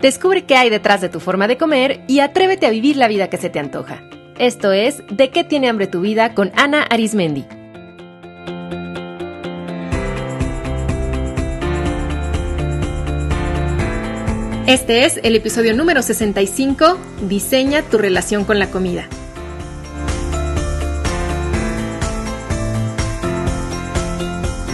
Descubre qué hay detrás de tu forma de comer y atrévete a vivir la vida que se te antoja. Esto es De qué tiene hambre tu vida con Ana Arismendi. Este es el episodio número 65, Diseña tu relación con la comida.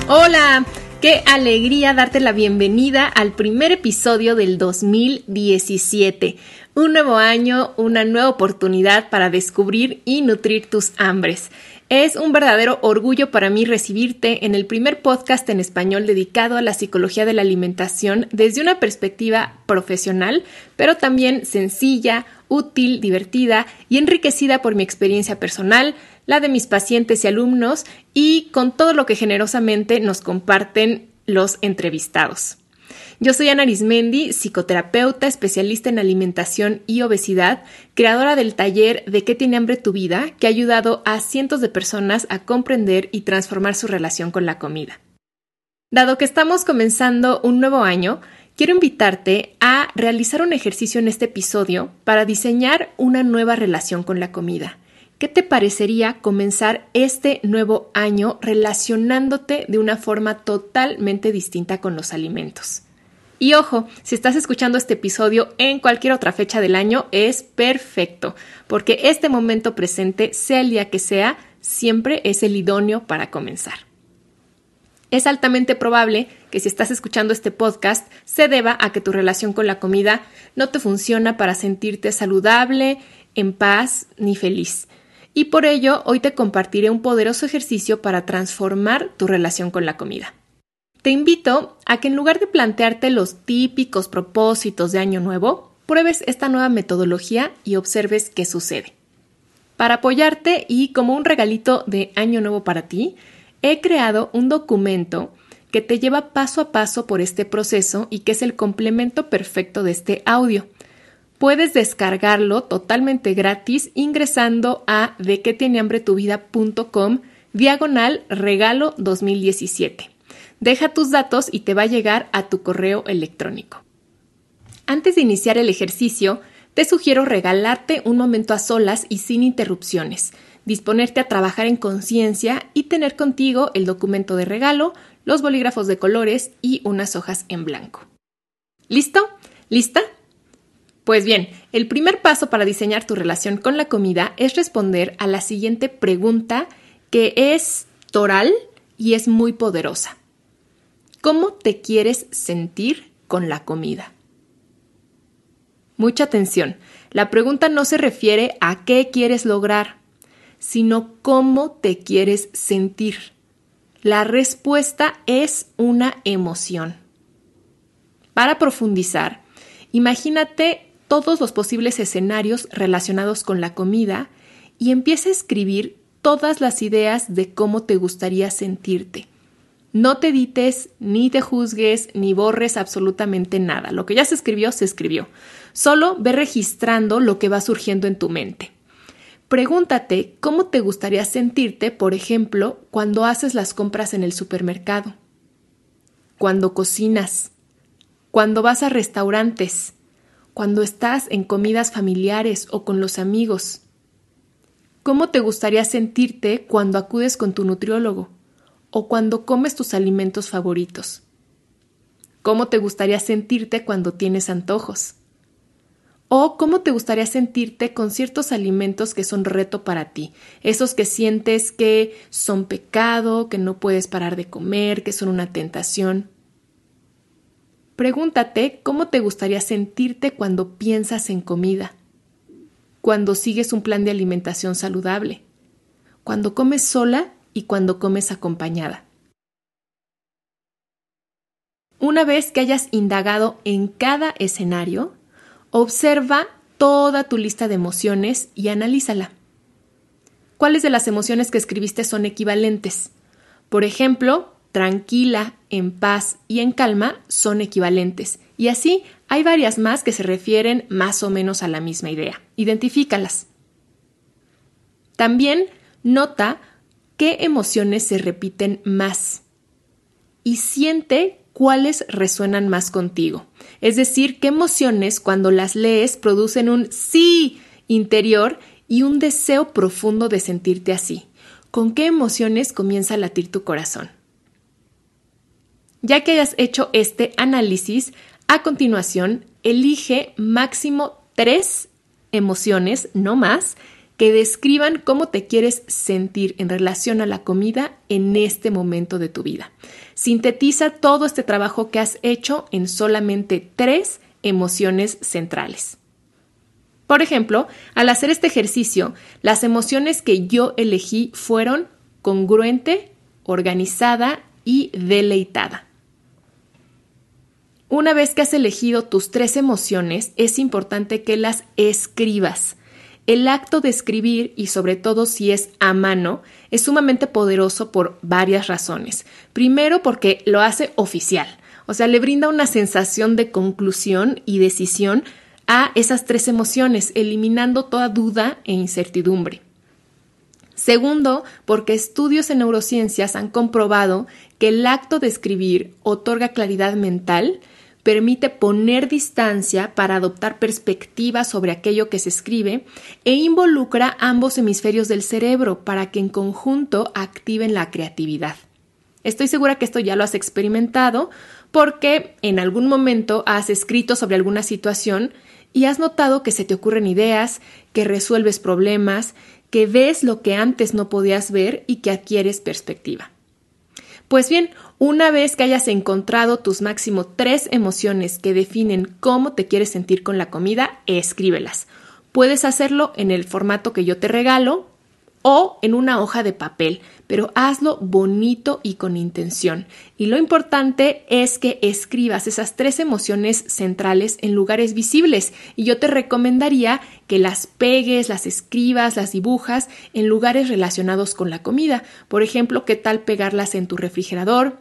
Hola, Qué alegría darte la bienvenida al primer episodio del 2017. Un nuevo año, una nueva oportunidad para descubrir y nutrir tus hambres. Es un verdadero orgullo para mí recibirte en el primer podcast en español dedicado a la psicología de la alimentación desde una perspectiva profesional, pero también sencilla, útil, divertida y enriquecida por mi experiencia personal, la de mis pacientes y alumnos y con todo lo que generosamente nos comparten los entrevistados. Yo soy Ana Arismendi, psicoterapeuta, especialista en alimentación y obesidad, creadora del taller De qué tiene hambre tu vida, que ha ayudado a cientos de personas a comprender y transformar su relación con la comida. Dado que estamos comenzando un nuevo año, quiero invitarte a realizar un ejercicio en este episodio para diseñar una nueva relación con la comida. ¿Qué te parecería comenzar este nuevo año relacionándote de una forma totalmente distinta con los alimentos? Y ojo, si estás escuchando este episodio en cualquier otra fecha del año, es perfecto, porque este momento presente, sea el día que sea, siempre es el idóneo para comenzar. Es altamente probable que si estás escuchando este podcast se deba a que tu relación con la comida no te funciona para sentirte saludable, en paz ni feliz y por ello hoy te compartiré un poderoso ejercicio para transformar tu relación con la comida. Te invito a que en lugar de plantearte los típicos propósitos de Año Nuevo, pruebes esta nueva metodología y observes qué sucede. Para apoyarte y como un regalito de Año Nuevo para ti, he creado un documento que te lleva paso a paso por este proceso y que es el complemento perfecto de este audio. Puedes descargarlo totalmente gratis ingresando a de que tiene hambre tu vida.com diagonal regalo 2017. Deja tus datos y te va a llegar a tu correo electrónico. Antes de iniciar el ejercicio, te sugiero regalarte un momento a solas y sin interrupciones, disponerte a trabajar en conciencia y tener contigo el documento de regalo, los bolígrafos de colores y unas hojas en blanco. ¿Listo? ¿Lista? Pues bien, el primer paso para diseñar tu relación con la comida es responder a la siguiente pregunta que es toral y es muy poderosa. ¿Cómo te quieres sentir con la comida? Mucha atención. La pregunta no se refiere a qué quieres lograr, sino cómo te quieres sentir. La respuesta es una emoción. Para profundizar, imagínate todos los posibles escenarios relacionados con la comida y empieza a escribir todas las ideas de cómo te gustaría sentirte. No te edites, ni te juzgues, ni borres absolutamente nada. Lo que ya se escribió, se escribió. Solo ve registrando lo que va surgiendo en tu mente. Pregúntate cómo te gustaría sentirte, por ejemplo, cuando haces las compras en el supermercado, cuando cocinas, cuando vas a restaurantes, cuando estás en comidas familiares o con los amigos? ¿Cómo te gustaría sentirte cuando acudes con tu nutriólogo o cuando comes tus alimentos favoritos? ¿Cómo te gustaría sentirte cuando tienes antojos? ¿O cómo te gustaría sentirte con ciertos alimentos que son reto para ti? Esos que sientes que son pecado, que no puedes parar de comer, que son una tentación. Pregúntate cómo te gustaría sentirte cuando piensas en comida, cuando sigues un plan de alimentación saludable, cuando comes sola y cuando comes acompañada. Una vez que hayas indagado en cada escenario, observa toda tu lista de emociones y analízala. ¿Cuáles de las emociones que escribiste son equivalentes? Por ejemplo, tranquila, en paz y en calma son equivalentes. Y así hay varias más que se refieren más o menos a la misma idea. Identifícalas. También nota qué emociones se repiten más y siente cuáles resuenan más contigo. Es decir, qué emociones cuando las lees producen un sí interior y un deseo profundo de sentirte así. ¿Con qué emociones comienza a latir tu corazón? Ya que hayas hecho este análisis, a continuación, elige máximo tres emociones, no más, que describan cómo te quieres sentir en relación a la comida en este momento de tu vida. Sintetiza todo este trabajo que has hecho en solamente tres emociones centrales. Por ejemplo, al hacer este ejercicio, las emociones que yo elegí fueron congruente, organizada y deleitada. Una vez que has elegido tus tres emociones, es importante que las escribas. El acto de escribir, y sobre todo si es a mano, es sumamente poderoso por varias razones. Primero porque lo hace oficial, o sea, le brinda una sensación de conclusión y decisión a esas tres emociones, eliminando toda duda e incertidumbre. Segundo, porque estudios en neurociencias han comprobado que el acto de escribir otorga claridad mental, permite poner distancia para adoptar perspectiva sobre aquello que se escribe e involucra ambos hemisferios del cerebro para que en conjunto activen la creatividad. Estoy segura que esto ya lo has experimentado porque en algún momento has escrito sobre alguna situación y has notado que se te ocurren ideas, que resuelves problemas, que ves lo que antes no podías ver y que adquieres perspectiva. Pues bien, una vez que hayas encontrado tus máximo tres emociones que definen cómo te quieres sentir con la comida, escríbelas. Puedes hacerlo en el formato que yo te regalo o en una hoja de papel, pero hazlo bonito y con intención. Y lo importante es que escribas esas tres emociones centrales en lugares visibles y yo te recomendaría que las pegues, las escribas, las dibujas en lugares relacionados con la comida. Por ejemplo, ¿qué tal pegarlas en tu refrigerador?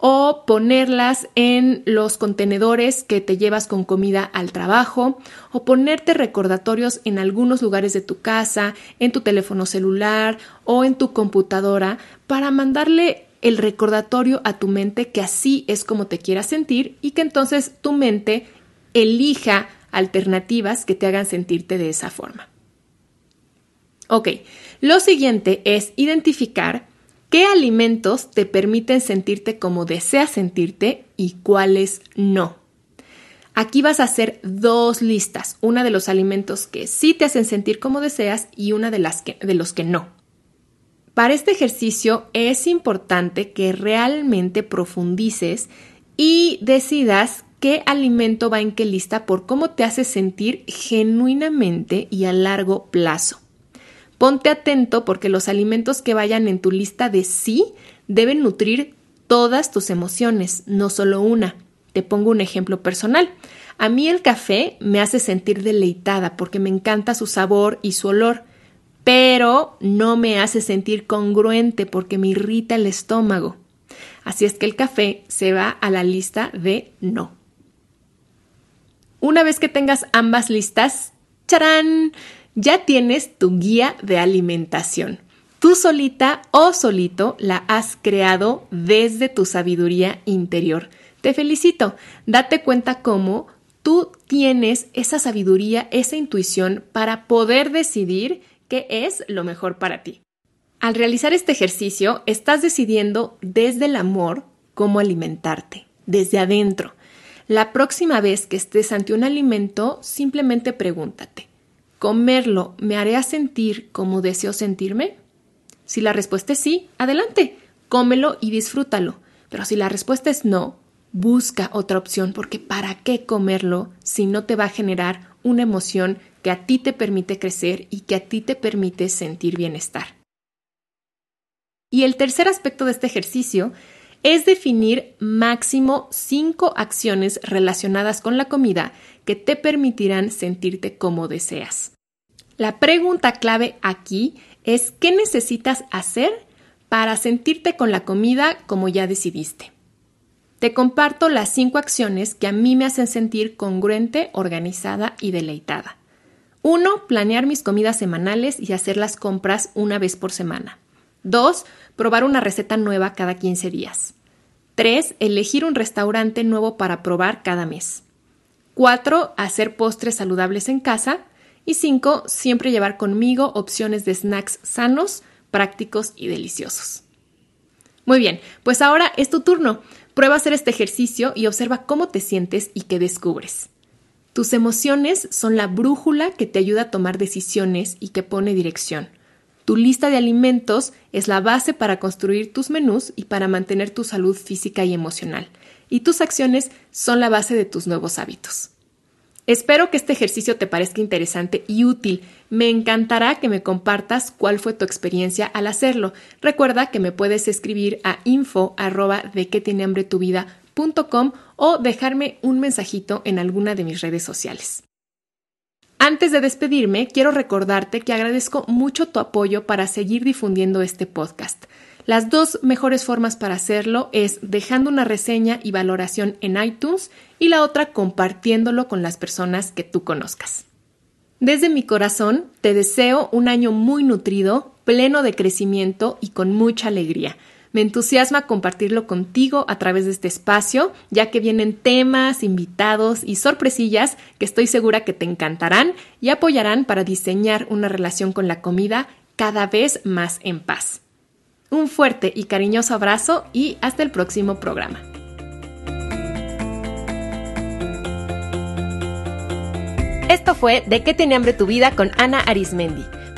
O ponerlas en los contenedores que te llevas con comida al trabajo o ponerte recordatorios en algunos lugares de tu casa, en tu teléfono celular o en tu computadora para mandarle el recordatorio a tu mente que así es como te quieras sentir y que entonces tu mente elija alternativas que te hagan sentirte de esa forma. Ok, lo siguiente es identificar ¿Qué alimentos te permiten sentirte como deseas sentirte y cuáles no? Aquí vas a hacer dos listas, una de los alimentos que sí te hacen sentir como deseas y una de, las de los que no. Para este ejercicio es importante que realmente profundices y decidas qué alimento va en qué lista por cómo te hace sentir genuinamente y a largo plazo. Ponte atento porque los alimentos que vayan en tu lista de sí deben nutrir todas tus emociones, no solo una. Te pongo un ejemplo personal. A mí el café me hace sentir deleitada porque me encanta su sabor y su olor, pero no me hace sentir congruente porque me irrita el estómago. Así es que el café se va a la lista de no. Una vez que tengas ambas listas, ¡charán! Ya tienes tu guía de alimentación. Tú solita o solito la has creado desde tu sabiduría interior. Te felicito. Date cuenta cómo tú tienes esa sabiduría, esa intuición para poder decidir qué es lo mejor para ti. Al realizar este ejercicio, estás decidiendo desde el amor cómo alimentarte, desde adentro. La próxima vez que estés ante un alimento, simplemente pregúntate, ¿Comerlo me hará sentir como deseo sentirme? Si la respuesta es sí, adelante, cómelo y disfrútalo. Pero si la respuesta es no, busca otra opción porque ¿para qué comerlo si no te va a generar una emoción que a ti te permite crecer y que a ti te permite sentir bienestar? Y el tercer aspecto de este ejercicio es definir máximo cinco acciones relacionadas con la comida que te permitirán sentirte como deseas. La pregunta clave aquí es ¿qué necesitas hacer para sentirte con la comida como ya decidiste? Te comparto las cinco acciones que a mí me hacen sentir congruente, organizada y deleitada. 1. Planear mis comidas semanales y hacer las compras una vez por semana. 2. Probar una receta nueva cada 15 días. 3. Elegir un restaurante nuevo para probar cada mes. 4. Hacer postres saludables en casa. Y 5. Siempre llevar conmigo opciones de snacks sanos, prácticos y deliciosos. Muy bien, pues ahora es tu turno. Prueba hacer este ejercicio y observa cómo te sientes y qué descubres. Tus emociones son la brújula que te ayuda a tomar decisiones y que pone dirección. Tu lista de alimentos es la base para construir tus menús y para mantener tu salud física y emocional. Y tus acciones son la base de tus nuevos hábitos. Espero que este ejercicio te parezca interesante y útil. Me encantará que me compartas cuál fue tu experiencia al hacerlo. Recuerda que me puedes escribir a info de que tiene hambre tu vida o dejarme un mensajito en alguna de mis redes sociales. Antes de despedirme, quiero recordarte que agradezco mucho tu apoyo para seguir difundiendo este podcast. Las dos mejores formas para hacerlo es dejando una reseña y valoración en iTunes y la otra compartiéndolo con las personas que tú conozcas. Desde mi corazón te deseo un año muy nutrido, pleno de crecimiento y con mucha alegría. Me entusiasma compartirlo contigo a través de este espacio, ya que vienen temas, invitados y sorpresillas que estoy segura que te encantarán y apoyarán para diseñar una relación con la comida cada vez más en paz. Un fuerte y cariñoso abrazo y hasta el próximo programa. Esto fue De qué tiene hambre tu vida con Ana Arismendi.